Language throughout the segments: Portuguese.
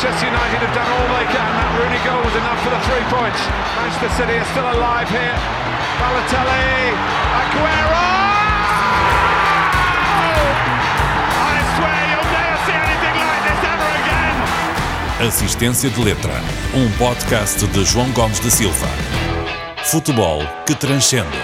Manchester United have done all they can. That Rooney goal was enough for the three points. Manchester City are still alive here. Balotelli, Aguero! I swear you'll never see anything like this ever again. Assistência de Letra, um podcast de João Gomes da Silva. Futebol que transcende.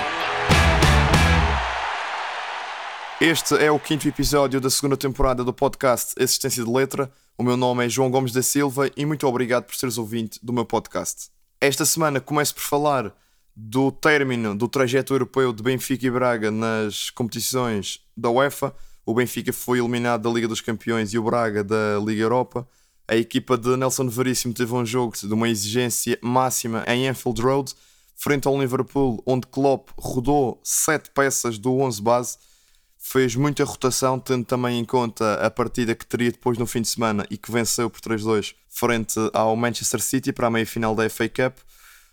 Este é o quinto episódio da segunda temporada do podcast Assistência de Letra. O meu nome é João Gomes da Silva e muito obrigado por seres ouvinte do meu podcast. Esta semana começo por falar do término do trajeto europeu de Benfica e Braga nas competições da UEFA. O Benfica foi eliminado da Liga dos Campeões e o Braga da Liga Europa. A equipa de Nelson Veríssimo teve um jogo de uma exigência máxima em Anfield Road, frente ao Liverpool, onde Klopp rodou sete peças do 11 base fez muita rotação, tendo também em conta a partida que teria depois no fim de semana e que venceu por 3-2 frente ao Manchester City para a meia-final da FA Cup.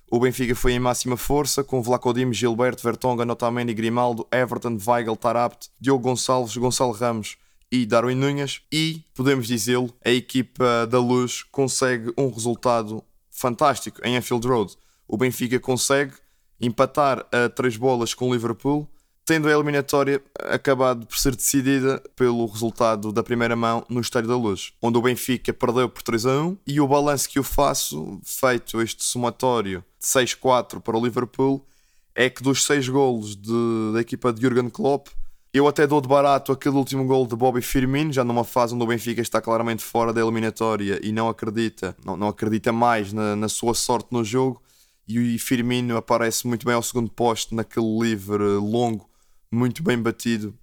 O Benfica foi em máxima força, com Vlaco Gilberto, Vertonghen, Otamendi, Grimaldo, Everton, Weigl, Tarabt, Diogo Gonçalves, Gonçalo Ramos e Darwin Nunes. E, podemos dizê-lo, a equipa da Luz consegue um resultado fantástico em Anfield Road. O Benfica consegue empatar a três bolas com o Liverpool tendo a eliminatória acabado por ser decidida pelo resultado da primeira mão no Estádio da Luz, onde o Benfica perdeu por 3 a 1 e o balanço que eu faço, feito este somatório de 6-4 para o Liverpool, é que dos 6 golos de, da equipa de Jurgen Klopp, eu até dou de barato aquele último gol de Bobby Firmino, já numa fase onde o Benfica está claramente fora da eliminatória e não acredita, não, não acredita mais na, na sua sorte no jogo. E o Firmino aparece muito bem ao segundo posto naquele livre longo muito bem batido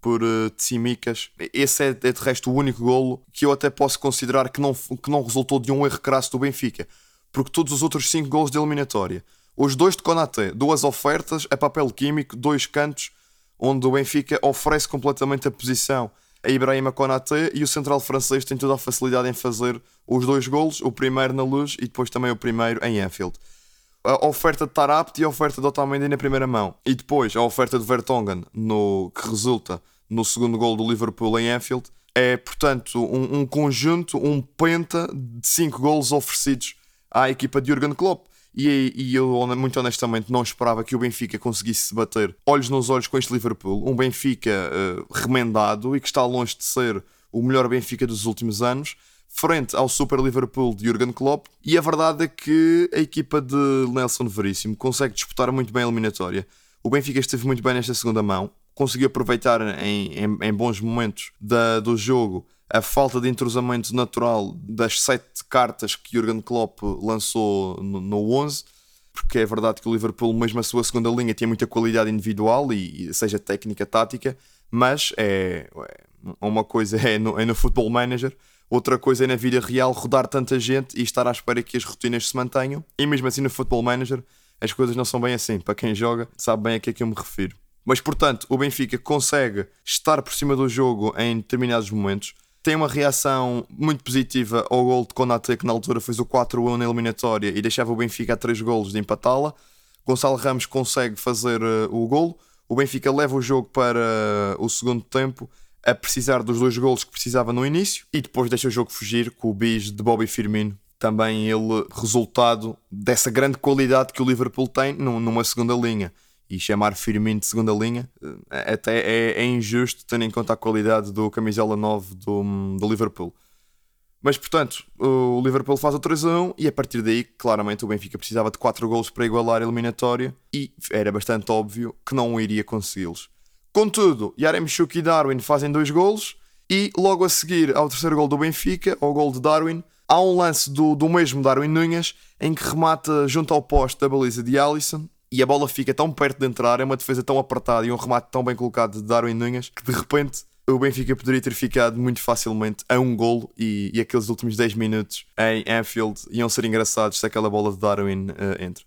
por uh, Tsimikas. Esse é, é de resto o único golo que eu até posso considerar que não, que não resultou de um erro crasso do Benfica, porque todos os outros 5 golos de eliminatória, os dois de Konaté, duas ofertas a papel químico, dois cantos, onde o Benfica oferece completamente a posição a Ibrahima Konaté e o central francês tem toda a facilidade em fazer os dois golos, o primeiro na luz e depois também o primeiro em Anfield a oferta de Tarapt e a oferta de Otamendi na primeira mão. E depois a oferta de Vertonghen, no, que resulta no segundo gol do Liverpool em Anfield. É, portanto, um, um conjunto, um penta de 5 golos oferecidos à equipa de Jurgen Klopp. E, e, eu, muito honestamente, não esperava que o Benfica conseguisse se bater olhos nos olhos com este Liverpool. Um Benfica uh, remendado e que está longe de ser o melhor Benfica dos últimos anos frente ao Super Liverpool de Jurgen Klopp. E a verdade é que a equipa de Nelson Veríssimo consegue disputar muito bem a eliminatória. O Benfica esteve muito bem nesta segunda mão, conseguiu aproveitar em, em, em bons momentos da, do jogo a falta de entrosamento natural das sete cartas que Jurgen Klopp lançou no, no 11 porque é verdade que o Liverpool, mesmo a sua segunda linha, tem muita qualidade individual e, seja técnica, tática, mas é, é uma coisa é no, é no Football Manager Outra coisa é na vida real rodar tanta gente e estar à espera que as rotinas se mantenham. E mesmo assim no Football Manager as coisas não são bem assim. Para quem joga sabe bem a que é que eu me refiro. Mas portanto, o Benfica consegue estar por cima do jogo em determinados momentos. Tem uma reação muito positiva ao gol de Konaté, que na altura fez o 4-1 na eliminatória e deixava o Benfica a 3 golos de empatá-la. Gonçalo Ramos consegue fazer uh, o gol. O Benfica leva o jogo para uh, o segundo tempo a precisar dos dois golos que precisava no início e depois deixa o jogo fugir com o bis de Bobby Firmino. Também ele resultado dessa grande qualidade que o Liverpool tem numa segunda linha. E chamar Firmino de segunda linha eh, até é, é injusto, tendo em conta a qualidade do camisola 9 do, do Liverpool. Mas portanto, o Liverpool faz o 3 a 1 e a partir daí, claramente, o Benfica precisava de 4 golos para igualar a eliminatória e era bastante óbvio que não iria consegui-los. Contudo, Yaremchuk e Darwin fazem dois golos e logo a seguir ao terceiro gol do Benfica, ao gol de Darwin, há um lance do, do mesmo Darwin Nunes em que remata junto ao poste da baliza de Alisson e a bola fica tão perto de entrar, é uma defesa tão apertada e um remate tão bem colocado de Darwin Nunes que de repente o Benfica poderia ter ficado muito facilmente a um golo e, e aqueles últimos 10 minutos em Anfield iam ser engraçados se aquela bola de Darwin uh, entra.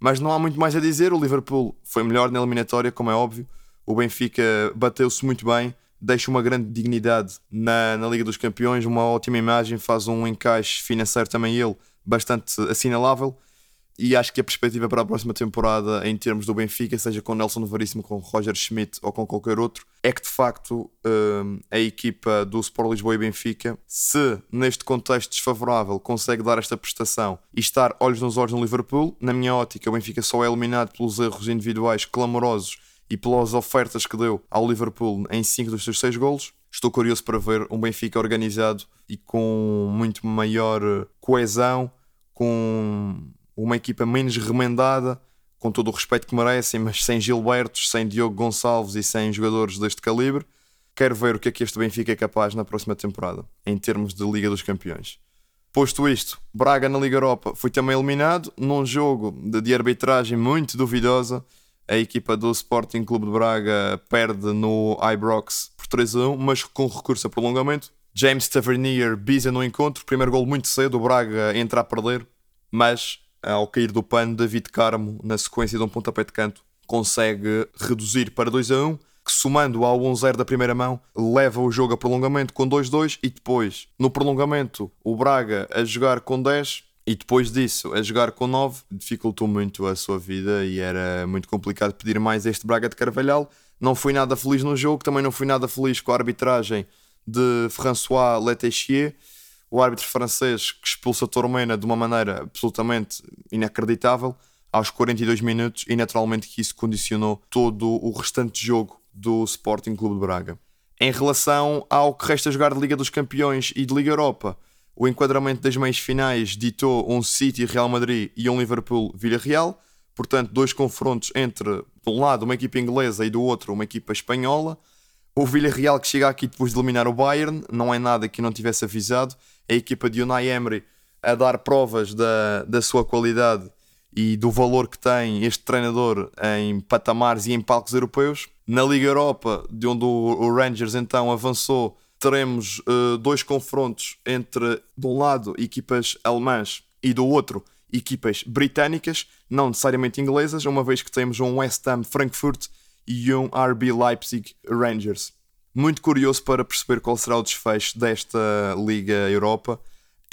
Mas não há muito mais a dizer, o Liverpool foi melhor na eliminatória, como é óbvio. O Benfica bateu-se muito bem, deixa uma grande dignidade na, na Liga dos Campeões, uma ótima imagem, faz um encaixe financeiro também ele bastante assinalável. e acho que a perspectiva para a próxima temporada, em termos do Benfica, seja com Nelson Veríssimo, com Roger Schmidt ou com qualquer outro, é que de facto hum, a equipa do Sport Lisboa e Benfica, se neste contexto desfavorável consegue dar esta prestação e estar olhos nos olhos no Liverpool, na minha ótica, o Benfica só é eliminado pelos erros individuais clamorosos e pelas ofertas que deu ao Liverpool em 5 dos seus 6 golos. Estou curioso para ver um Benfica organizado e com muito maior coesão, com uma equipa menos remendada, com todo o respeito que merecem, mas sem Gilbertos, sem Diogo Gonçalves e sem jogadores deste calibre. Quero ver o que é que este Benfica é capaz na próxima temporada, em termos de Liga dos Campeões. Posto isto, Braga na Liga Europa foi também eliminado num jogo de arbitragem muito duvidosa. A equipa do Sporting Clube de Braga perde no Ibrox por 3 a 1, mas com recurso a prolongamento. James Tavernier bisa no encontro, primeiro gol muito cedo, o Braga entra a perder, mas ao cair do pano, David Carmo, na sequência de um pontapé de canto, consegue reduzir para 2 a 1, que somando ao 1-0 da primeira mão, leva o jogo a prolongamento com 2-2 e depois, no prolongamento, o Braga a jogar com 10 e depois disso a jogar com 9, dificultou muito a sua vida e era muito complicado pedir mais este Braga de Carvalhal. Não fui nada feliz no jogo, também não fui nada feliz com a arbitragem de François Letechier o árbitro francês que expulsa Tormena de uma maneira absolutamente inacreditável aos 42 minutos e naturalmente que isso condicionou todo o restante jogo do Sporting Clube de Braga. Em relação ao que resta jogar de Liga dos Campeões e de Liga Europa, o enquadramento das meias finais ditou um City Real Madrid e um Liverpool Villarreal, portanto dois confrontos entre, de um lado, uma equipa inglesa e do outro, uma equipa espanhola. O Villarreal que chega aqui depois de eliminar o Bayern, não é nada que não tivesse avisado, a equipa de Unai Emery a dar provas da, da sua qualidade e do valor que tem este treinador em patamares e em palcos europeus. Na Liga Europa, de onde o Rangers então avançou, teremos uh, dois confrontos entre, de um lado, equipas alemãs e do outro, equipas britânicas, não necessariamente inglesas, uma vez que temos um West Ham Frankfurt e um RB Leipzig Rangers muito curioso para perceber qual será o desfecho desta Liga Europa.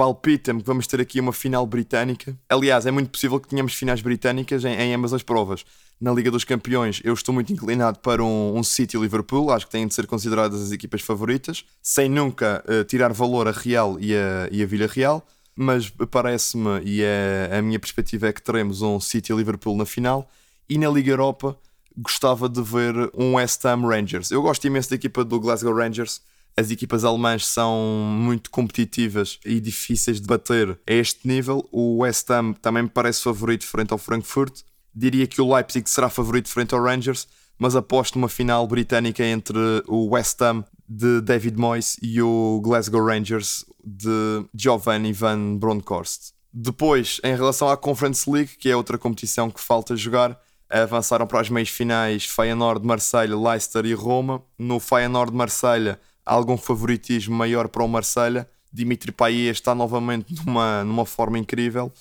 Palpita-me que vamos ter aqui uma final britânica. Aliás, é muito possível que tenhamos finais britânicas em, em ambas as provas. Na Liga dos Campeões, eu estou muito inclinado para um, um City Liverpool, acho que têm de ser consideradas as equipas favoritas, sem nunca uh, tirar valor a Real e a, e a Vila Real. Mas parece-me, e é, a minha perspectiva é que teremos um City Liverpool na final. E na Liga Europa, gostava de ver um West Ham Rangers. Eu gosto imenso da equipa do Glasgow Rangers. As equipas alemãs são muito competitivas e difíceis de bater a este nível. O West Ham também me parece favorito frente ao Frankfurt. Diria que o Leipzig será favorito frente ao Rangers, mas aposto numa final britânica entre o West Ham de David Moyes e o Glasgow Rangers de Giovanni Van Bronckhorst. Depois, em relação à Conference League, que é outra competição que falta jogar, avançaram para as meias finais Feyenoord, Marselha, Leicester e Roma. No Feyenoord, Marselha, algum favoritismo maior para o Marselha. Dimitri Payet está novamente numa, numa forma incrível.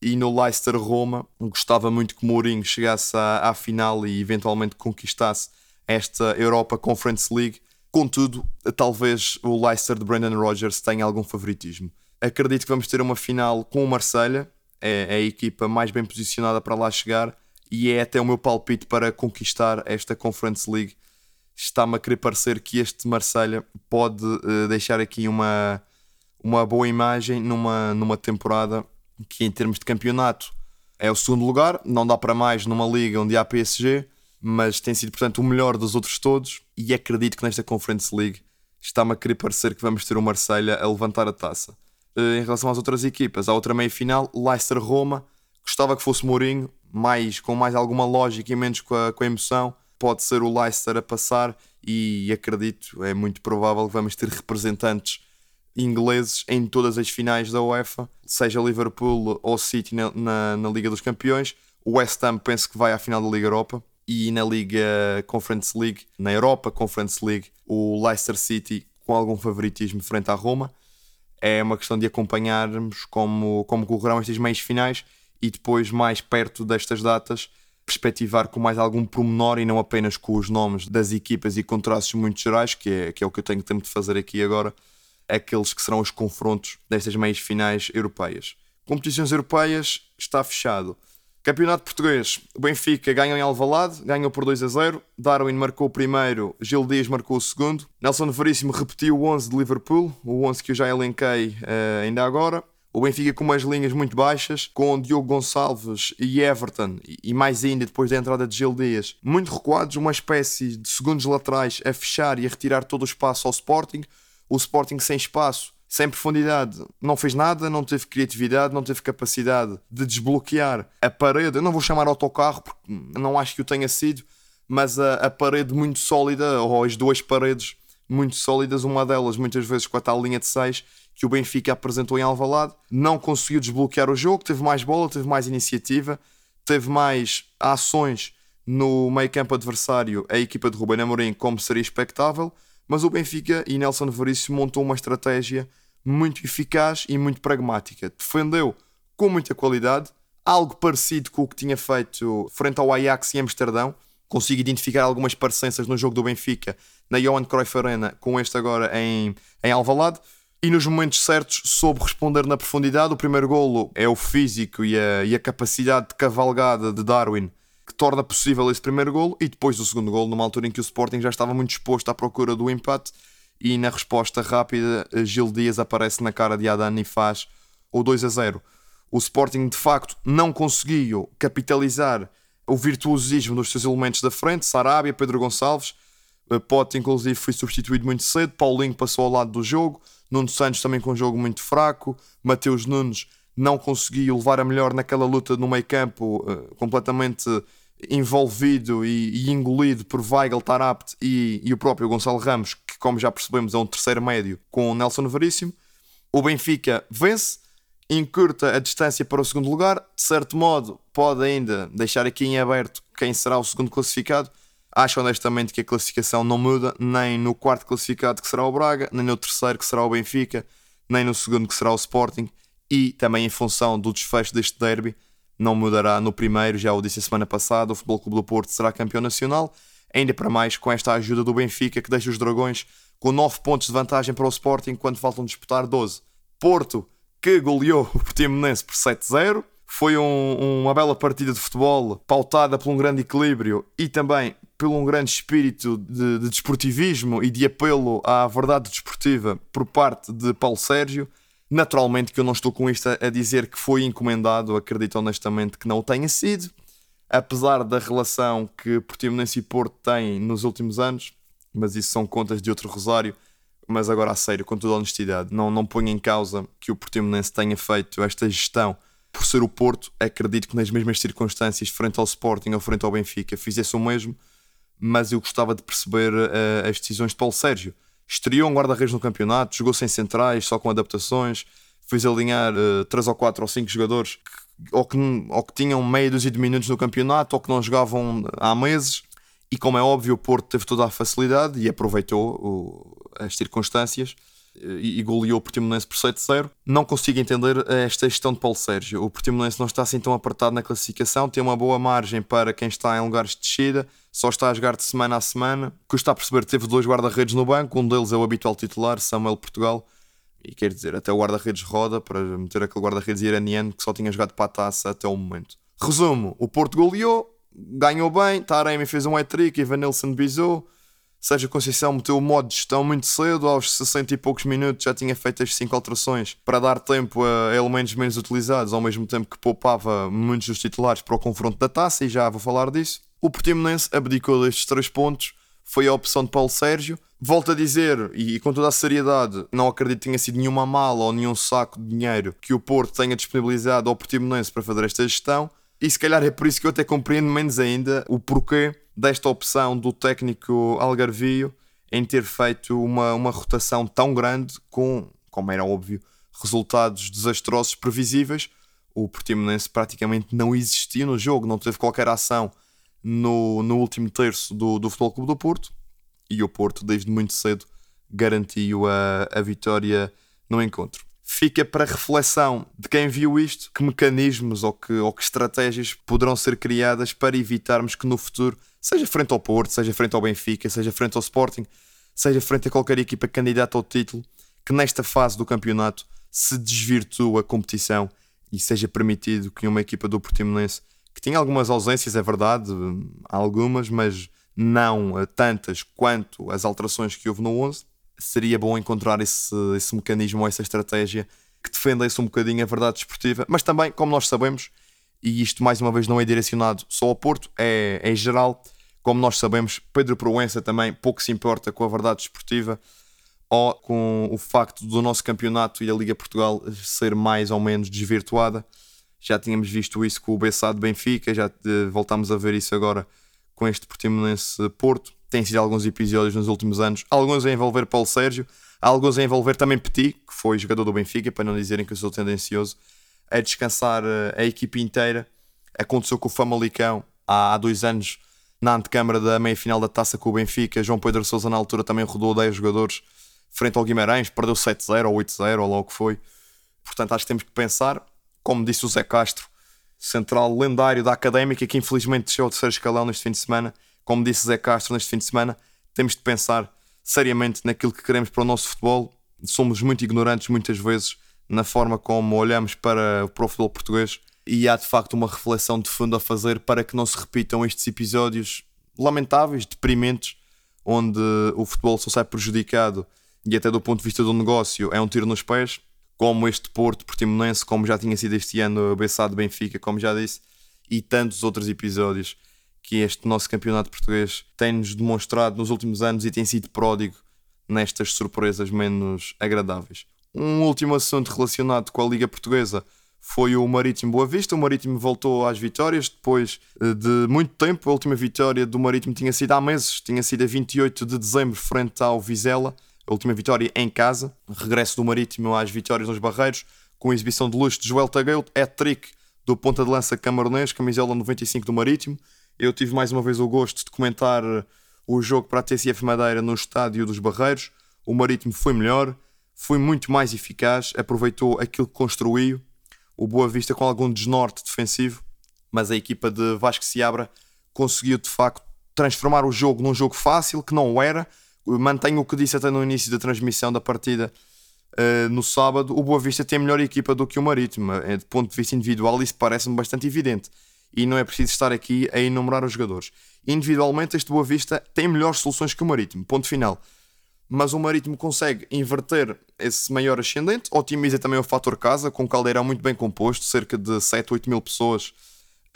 E no Leicester Roma, gostava muito que Mourinho chegasse à, à final e eventualmente conquistasse esta Europa Conference League. Contudo, talvez o Leicester de Brendan Rodgers tenha algum favoritismo. Acredito que vamos ter uma final com o Marselha, é, é a equipa mais bem posicionada para lá chegar e é até o meu palpite para conquistar esta Conference League. Está-me a querer parecer que este Marselha pode uh, deixar aqui uma, uma boa imagem numa, numa temporada que, em termos de campeonato, é o segundo lugar. Não dá para mais numa liga onde há PSG, mas tem sido, portanto, o melhor dos outros todos. E acredito que nesta Conference League está-me a querer parecer que vamos ter o Marselha a levantar a taça. Uh, em relação às outras equipas, a outra meia final, Leicester-Roma. Gostava que fosse Mourinho, mais, com mais alguma lógica e menos com a, com a emoção, pode ser o Leicester a passar e acredito, é muito provável que vamos ter representantes ingleses em todas as finais da UEFA, seja Liverpool ou City na, na, na, Liga dos Campeões. O West Ham penso que vai à final da Liga Europa e na Liga Conference League, na Europa Conference League, o Leicester City com algum favoritismo frente à Roma. É uma questão de acompanharmos como, como correrão estas meias finais e depois, mais perto destas datas, perspectivar com mais algum promenor e não apenas com os nomes das equipas e com traços muito gerais, que é, que é o que eu tenho tempo de fazer aqui agora, aqueles que serão os confrontos destas meias finais europeias. competições europeias está fechado. Campeonato Português, o Benfica ganhou em Alvalade, ganhou por 2 a 0. Darwin marcou o primeiro, Gil Dias marcou o segundo. Nelson Veríssimo repetiu o 11 de Liverpool, o 11 que eu já elenquei uh, ainda agora. O Benfica com umas linhas muito baixas, com Diogo Gonçalves e Everton, e mais ainda depois da entrada de Gil Dias, muito recuados, uma espécie de segundos laterais a fechar e a retirar todo o espaço ao Sporting. O Sporting sem espaço sem profundidade, não fez nada, não teve criatividade, não teve capacidade de desbloquear a parede. Eu não vou chamar autocarro, porque não acho que o tenha sido, mas a, a parede muito sólida, ou as duas paredes muito sólidas, uma delas muitas vezes com a tal linha de 6 que o Benfica apresentou em Alvalade, não conseguiu desbloquear o jogo, teve mais bola, teve mais iniciativa, teve mais ações no meio campo adversário, a equipa de Ruben Amorim, como seria expectável, mas o Benfica e Nelson Veríssimo montou uma estratégia muito eficaz e muito pragmática. Defendeu com muita qualidade, algo parecido com o que tinha feito frente ao Ajax em Amsterdão. Consigo identificar algumas parecenças no jogo do Benfica na Johan Cruyff Arena com este agora em, em Alvalade. E nos momentos certos soube responder na profundidade. O primeiro golo é o físico e a, e a capacidade de cavalgada de Darwin que torna possível esse primeiro golo. E depois do segundo golo, numa altura em que o Sporting já estava muito exposto à procura do empate e na resposta rápida Gil Dias aparece na cara de Adan e faz o 2 a 0. O Sporting de facto não conseguiu capitalizar o virtuosismo dos seus elementos da frente, Sarabia, Pedro Gonçalves, eh, Pote inclusive foi substituído muito cedo, Paulinho passou ao lado do jogo, Nuno Santos também com um jogo muito fraco, Mateus Nunes não conseguiu levar a melhor naquela luta no meio campo, uh, completamente envolvido e, e, engolido por Weigl, Tarapt e, e o próprio Gonçalo Ramos, que como já percebemos é um terceiro médio com o Nelson Veríssimo. O Benfica vence, encurta a distância para o segundo lugar, de certo modo pode ainda deixar aqui em aberto quem será o segundo classificado. Acho honestamente que a classificação não muda, nem no quarto classificado que será o Braga, nem no terceiro que será o Benfica, nem no segundo que será o Sporting e também em função do desfecho deste derby não mudará no primeiro, já o disse a semana passada, o Futebol Clube do Porto será campeão nacional, ainda para mais com esta ajuda do Benfica que deixa os Dragões com 9 pontos de vantagem para o Sporting quando faltam disputar 12. Porto, que goleou o Portimonense por 7-0, foi um, uma bela partida de futebol pautada por um grande equilíbrio e também por um grande espírito de, de desportivismo e de apelo à verdade desportiva por parte de Paulo Sérgio Naturalmente que eu não estou com isto a dizer que foi encomendado, acredito honestamente que não o tenha sido, apesar da relação que Portimonense e Porto têm nos últimos anos, mas isso são contas de outro rosário. Mas agora a sério, com toda honestidade, não, não ponho em causa que o Portimonense tenha feito esta gestão por ser o Porto. Acredito que nas mesmas circunstâncias, frente ao Sporting ou frente ao Benfica, fizesse o mesmo, mas eu gostava de perceber uh, as decisões de Paulo Sérgio estreou um guarda-redes no campeonato, jogou sem centrais, só com adaptações, fez alinhar uh, 3 ou 4 ou 5 jogadores que, ou, que, ou que tinham meia dúzia de minutos no campeonato ou que não jogavam há meses. E como é óbvio, o Porto teve toda a facilidade e aproveitou o, as circunstâncias e, goleou o Portimonense por 7-0. Não consigo entender esta gestão de Paulo Sérgio. O Portimonense não está assim tão apertado na classificação, tem uma boa margem para quem está em lugares de descida, só está a jogar de semana a semana. Custa a perceber, teve dois guarda-redes no banco, um deles é o habitual titular, Samuel Portugal. E quer dizer, até o guarda-redes roda para meter aquele guarda-redes iraniano que só tinha jogado para a taça até o momento. Resumo: o Porto goleou, ganhou bem, Taremi fez um hat-trick, Ivanilson bisou. Sérgio Conceição meteu o modo de gestão muito cedo, aos 60 e poucos minutos já tinha feito as 5 alterações para dar tempo a elementos menos utilizados, ao mesmo tempo que poupava muitos dos titulares para o confronto da taça, e já vou falar disso. O Portimonense abdicou destes 3 pontos, foi a opção de Paulo Sérgio. Volto a dizer, e com toda a seriedade, não acredito que tenha sido nenhuma mala ou nenhum saco de dinheiro que o Porto tenha disponibilizado ao Portimonense para fazer esta gestão, e se calhar é por isso que eu até compreendo menos ainda o porquê desta opção do técnico Algarvio em ter feito uma, uma rotação tão grande com, como era óbvio, resultados desastrosos previsíveis. O Portimonense praticamente não existiu no jogo, não teve qualquer ação no, no último terço do, do Futebol Clube do Porto e o Porto, desde muito cedo, garantiu a, a vitória no encontro. Fica para reflexão de quem viu isto que mecanismos ou que, ou que estratégias poderão ser criadas para evitarmos que no futuro seja frente ao Porto, seja frente ao Benfica, seja frente ao Sporting, seja frente a qualquer equipa candidata ao título, que nesta fase do campeonato se desvirtua a competição e seja permitido que uma equipa do Portimonense, que tinha algumas ausências, é verdade, algumas, mas não tantas quanto as alterações que houve no 11, seria bom encontrar esse, esse mecanismo, essa estratégia que defendesse um bocadinho a verdade desportiva, mas também, como nós sabemos, e isto mais uma vez não é direcionado só ao Porto, é, é geral, como nós sabemos, Pedro Proença também pouco se importa com a verdade desportiva ou com o facto do nosso campeonato e a Liga Portugal ser mais ou menos desvirtuada. Já tínhamos visto isso com o Bessado Benfica, já eh, voltámos a ver isso agora com este Portimonense Porto. Tem sido alguns episódios nos últimos anos, alguns a envolver Paulo Sérgio, alguns a envolver também Petit, que foi jogador do Benfica, para não dizerem que eu sou tendencioso, a descansar eh, a equipe inteira. Aconteceu com o Famalicão há, há dois anos, na antecâmara da meia-final da taça com o Benfica. João Pedro Sousa, na altura, também rodou 10 jogadores frente ao Guimarães, perdeu 7-0 ou 8-0, ou lá o que foi. Portanto, acho que temos que pensar, como disse o Zé Castro, central lendário da académica, que infelizmente desceu ao terceiro escalão neste fim de semana. Como disse Zé Castro neste fim de semana, temos de pensar seriamente naquilo que queremos para o nosso futebol. Somos muito ignorantes muitas vezes na forma como olhamos para, para o futebol português e há de facto uma reflexão de fundo a fazer para que não se repitam estes episódios lamentáveis, deprimentes, onde o futebol só sai prejudicado e até do ponto de vista do negócio é um tiro nos pés, como este Porto Portimonense, como já tinha sido este ano o Bessado Benfica, como já disse, e tantos outros episódios que este nosso campeonato português tem-nos demonstrado nos últimos anos e tem sido pródigo nestas surpresas menos agradáveis. Um último assunto relacionado com a Liga Portuguesa foi o Marítimo Boa Vista. O Marítimo voltou às vitórias depois eh, de muito tempo. A última vitória do Marítimo tinha sido há meses, tinha sido a 28 de dezembro, frente ao Vizela. A última vitória em casa. Regresso do Marítimo às vitórias nos Barreiros, com a exibição de luxo de Joel Tagueiro, hat-trick do ponta de lança camaronês, camisola 95 do Marítimo. Eu tive mais uma vez o gosto de comentar o jogo para a TCF Madeira no estádio dos Barreiros. O Marítimo foi melhor, foi muito mais eficaz, aproveitou aquilo que construiu. O Boa Vista com algum desnorte defensivo, mas a equipa de Vasco Seabra conseguiu de facto transformar o jogo num jogo fácil, que não o era. Mantenho o que disse até no início da transmissão da partida uh, no sábado. O Boa Vista tem a melhor equipa do que o Marítimo. É, de ponto de vista individual, isso parece-me bastante evidente e não é preciso estar aqui a enumerar os jogadores. Individualmente, este Boa Vista tem melhores soluções que o Marítimo, ponto final. Mas o Marítimo consegue inverter esse maior ascendente, otimiza também o fator casa, com um caldeirão muito bem composto, cerca de 7, 8 mil pessoas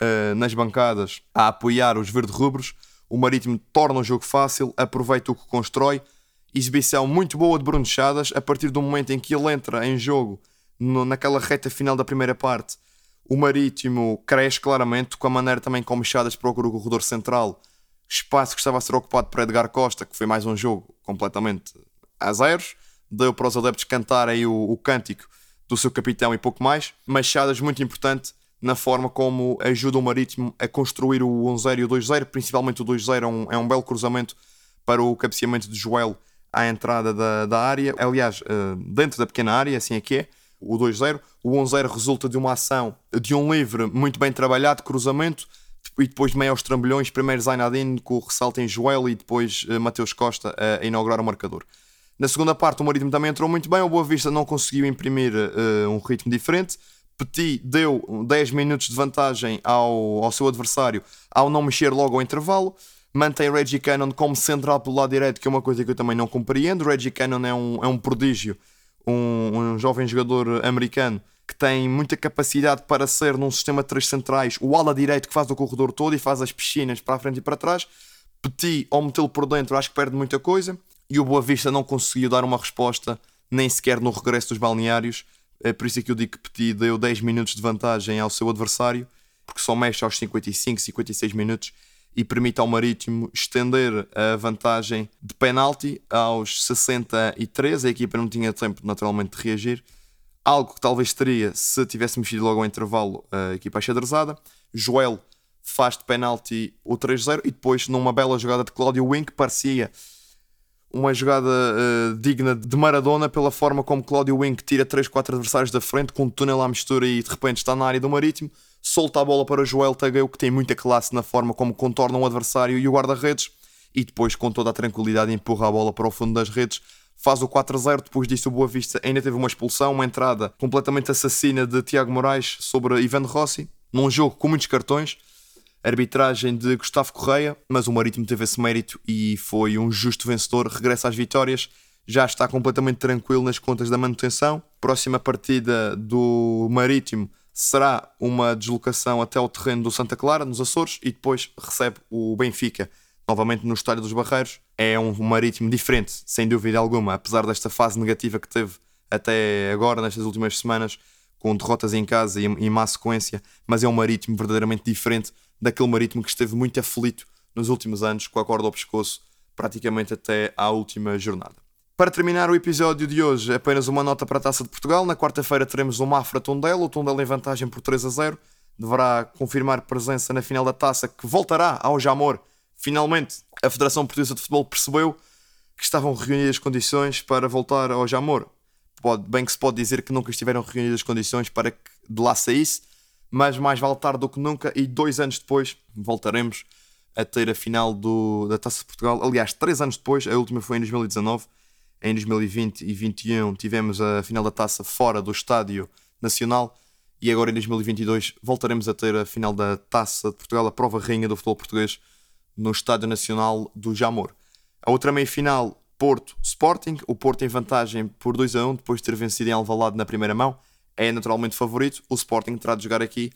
uh, nas bancadas a apoiar os verde-rubros. O Marítimo torna o jogo fácil, aproveita o que constrói. Exibição muito boa de Bruno Chadas, a partir do momento em que ele entra em jogo, no, naquela reta final da primeira parte, o Marítimo cresce claramente com a maneira também como Chadas procura o corredor central, espaço que estava a ser ocupado por Edgar Costa, que foi mais um jogo completamente a zeros. Deu para os adeptos cantar aí o, o cântico do seu capitão e pouco mais. Mas Chadas muito importante na forma como ajuda o Marítimo a construir o 1-0 e o 2-0, principalmente o 2-0 é, um, é um belo cruzamento para o cabeceamento de Joel à entrada da, da área, aliás, uh, dentro da pequena área, assim é que é o 2-0. O 1-0 resulta de uma ação de um livre muito bem trabalhado, cruzamento, e depois de meio aos trambolhões, primeiro Zainadine com o ressalto em Joel e depois uh, Mateus Costa a inaugurar o marcador. Na segunda parte, o Marítimo também entrou muito bem. O Boa Vista não conseguiu imprimir uh, um ritmo diferente. Petit deu 10 minutos de vantagem ao, ao seu adversário ao não mexer logo ao intervalo. Mantém Reggie Cannon como central pelo lado direito, que é uma coisa que eu também não compreendo. Reggie Cannon é um, é um prodígio um, um jovem jogador americano que tem muita capacidade para ser num sistema de três centrais o ala direito que faz o corredor todo e faz as piscinas para a frente e para trás. Petit, ao metê-lo por dentro, acho que perde muita coisa. E o Boa Vista não conseguiu dar uma resposta, nem sequer no regresso dos balneários. É por isso que eu digo que Petit deu 10 minutos de vantagem ao seu adversário, porque só mexe aos 55, 56 minutos e permite ao Marítimo estender a vantagem de penalti aos 63. A equipa não tinha tempo, naturalmente, de reagir. Algo que talvez teria se tivesse mexido logo ao intervalo a equipa achadrezada. Joel faz de penalti o 3-0 e depois, numa bela jogada de Cláudio Wink, parecia uma jogada uh, digna de Maradona pela forma como Cláudio Wink tira 3, 4 adversários da frente com um túnel à mistura e de repente está na área do Marítimo solta a bola para Joel Tagueu, que tem muita classe na forma como contorna o adversário e o guarda-redes, e depois, com toda a tranquilidade, empurra a bola para o fundo das redes, faz o 4-0. Depois disso, o Boa Vista ainda teve uma expulsão, uma entrada completamente assassina de Tiago Moraes sobre Ivan Rossi, num jogo com muitos cartões. Arbitragem de Gustavo Correia, mas o Marítimo teve esse mérito e foi um justo vencedor. Regressa às vitórias, já está completamente tranquilo nas contas da manutenção. Próxima partida do Marítimo será uma deslocação até o terreno do Santa Clara, nos Açores, e depois recebe o Benfica novamente no Estádio dos Barreiros. É um marítimo diferente, sem dúvida alguma, apesar desta fase negativa que teve até agora, nestas últimas semanas, com derrotas em casa e em má sequência, mas é um marítimo verdadeiramente diferente daquele marítimo que esteve muito aflito nos últimos anos, com a corda ao pescoço, praticamente até à última jornada. Para terminar o episódio de hoje, apenas uma nota para a Taça de Portugal. Na quarta-feira teremos o Mafra Tondela, o Tondela em vantagem por 3 a 0. Deverá confirmar presença na final da Taça, que voltará ao Jamor Finalmente, a Federação Portuguesa de Futebol percebeu que estavam reunidas as condições para voltar ao Jamor. Pode, bem que se pode dizer que nunca estiveram reunidas as condições para que de lá saísse, mas mais vale tarde do que nunca, e dois anos depois voltaremos a ter a final do, da Taça de Portugal. Aliás, três anos depois, a última foi em 2019. Em 2020 e 2021 tivemos a final da Taça fora do Estádio Nacional e agora em 2022 voltaremos a ter a final da Taça de Portugal, a prova rainha do futebol português no Estádio Nacional do Jamor. A outra meia-final, Porto Sporting. O Porto em vantagem por 2 a 1 depois de ter vencido em Alvalade na primeira mão. É naturalmente favorito. O Sporting terá de jogar aqui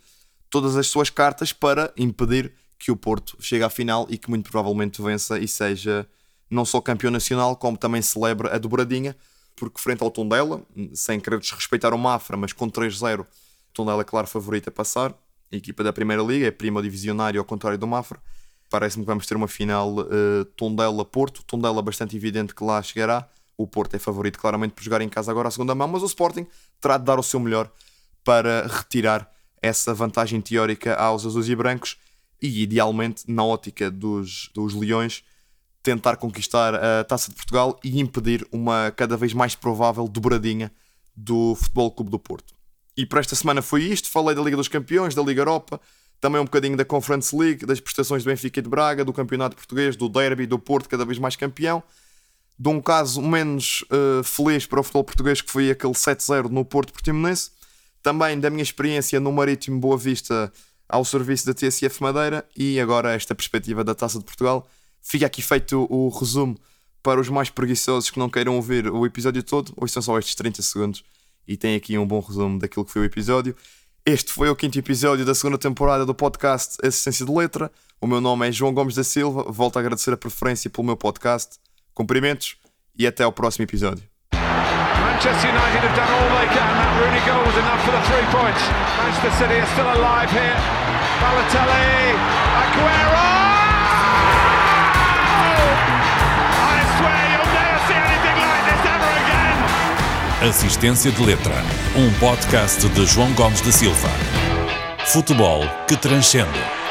todas as suas cartas para impedir que o Porto chegue à final e que muito provavelmente vença e seja não só campeão nacional, como também celebre a dobradinha, porque frente ao Tondela, sem querer desrespeitar o Mafra, mas com 3-0, Tondela é claro favorito a passar. A equipa da Primeira Liga é prima divisionária ao contrário do Mafra parece-me que vamos ter uma final uh, Tondela-Porto. Tondela bastante evidente que lá chegará. O Porto é favorito claramente por jogar em casa agora a segunda mão, mas o Sporting terá de dar o seu melhor para retirar essa vantagem teórica aos azuis e brancos e, idealmente, na ótica dos, dos Leões, tentar conquistar a Taça de Portugal e impedir uma cada vez mais provável dobradinha do Futebol Clube do Porto. E para esta semana foi isto. Falei da Liga dos Campeões, da Liga Europa, também um bocadinho da Conference League, das prestações do Benfica e de Braga, do Campeonato Português, do Derby, do Porto, cada vez mais campeão. De um caso menos uh, feliz para o futebol português, que foi aquele 7-0 no Porto Portimonense. Também da minha experiência no Marítimo Boa Vista ao serviço da TSF Madeira e agora esta perspectiva da Taça de Portugal. Fica aqui feito o resumo para os mais preguiçosos que não queiram ouvir o episódio todo. Hoje são só estes 30 segundos e tem aqui um bom resumo daquilo que foi o episódio. Este foi o quinto episódio da segunda temporada do podcast Assistência de Letra. O meu nome é João Gomes da Silva. Volto a agradecer a preferência pelo meu podcast. Cumprimentos e até ao próximo episódio. Manchester United have done all they can. That Rooney goal was enough for the three points. Manchester City are still alive here. Balotelli, Aguero! Assistência de Letra, um podcast de João Gomes da Silva. Futebol que transcende.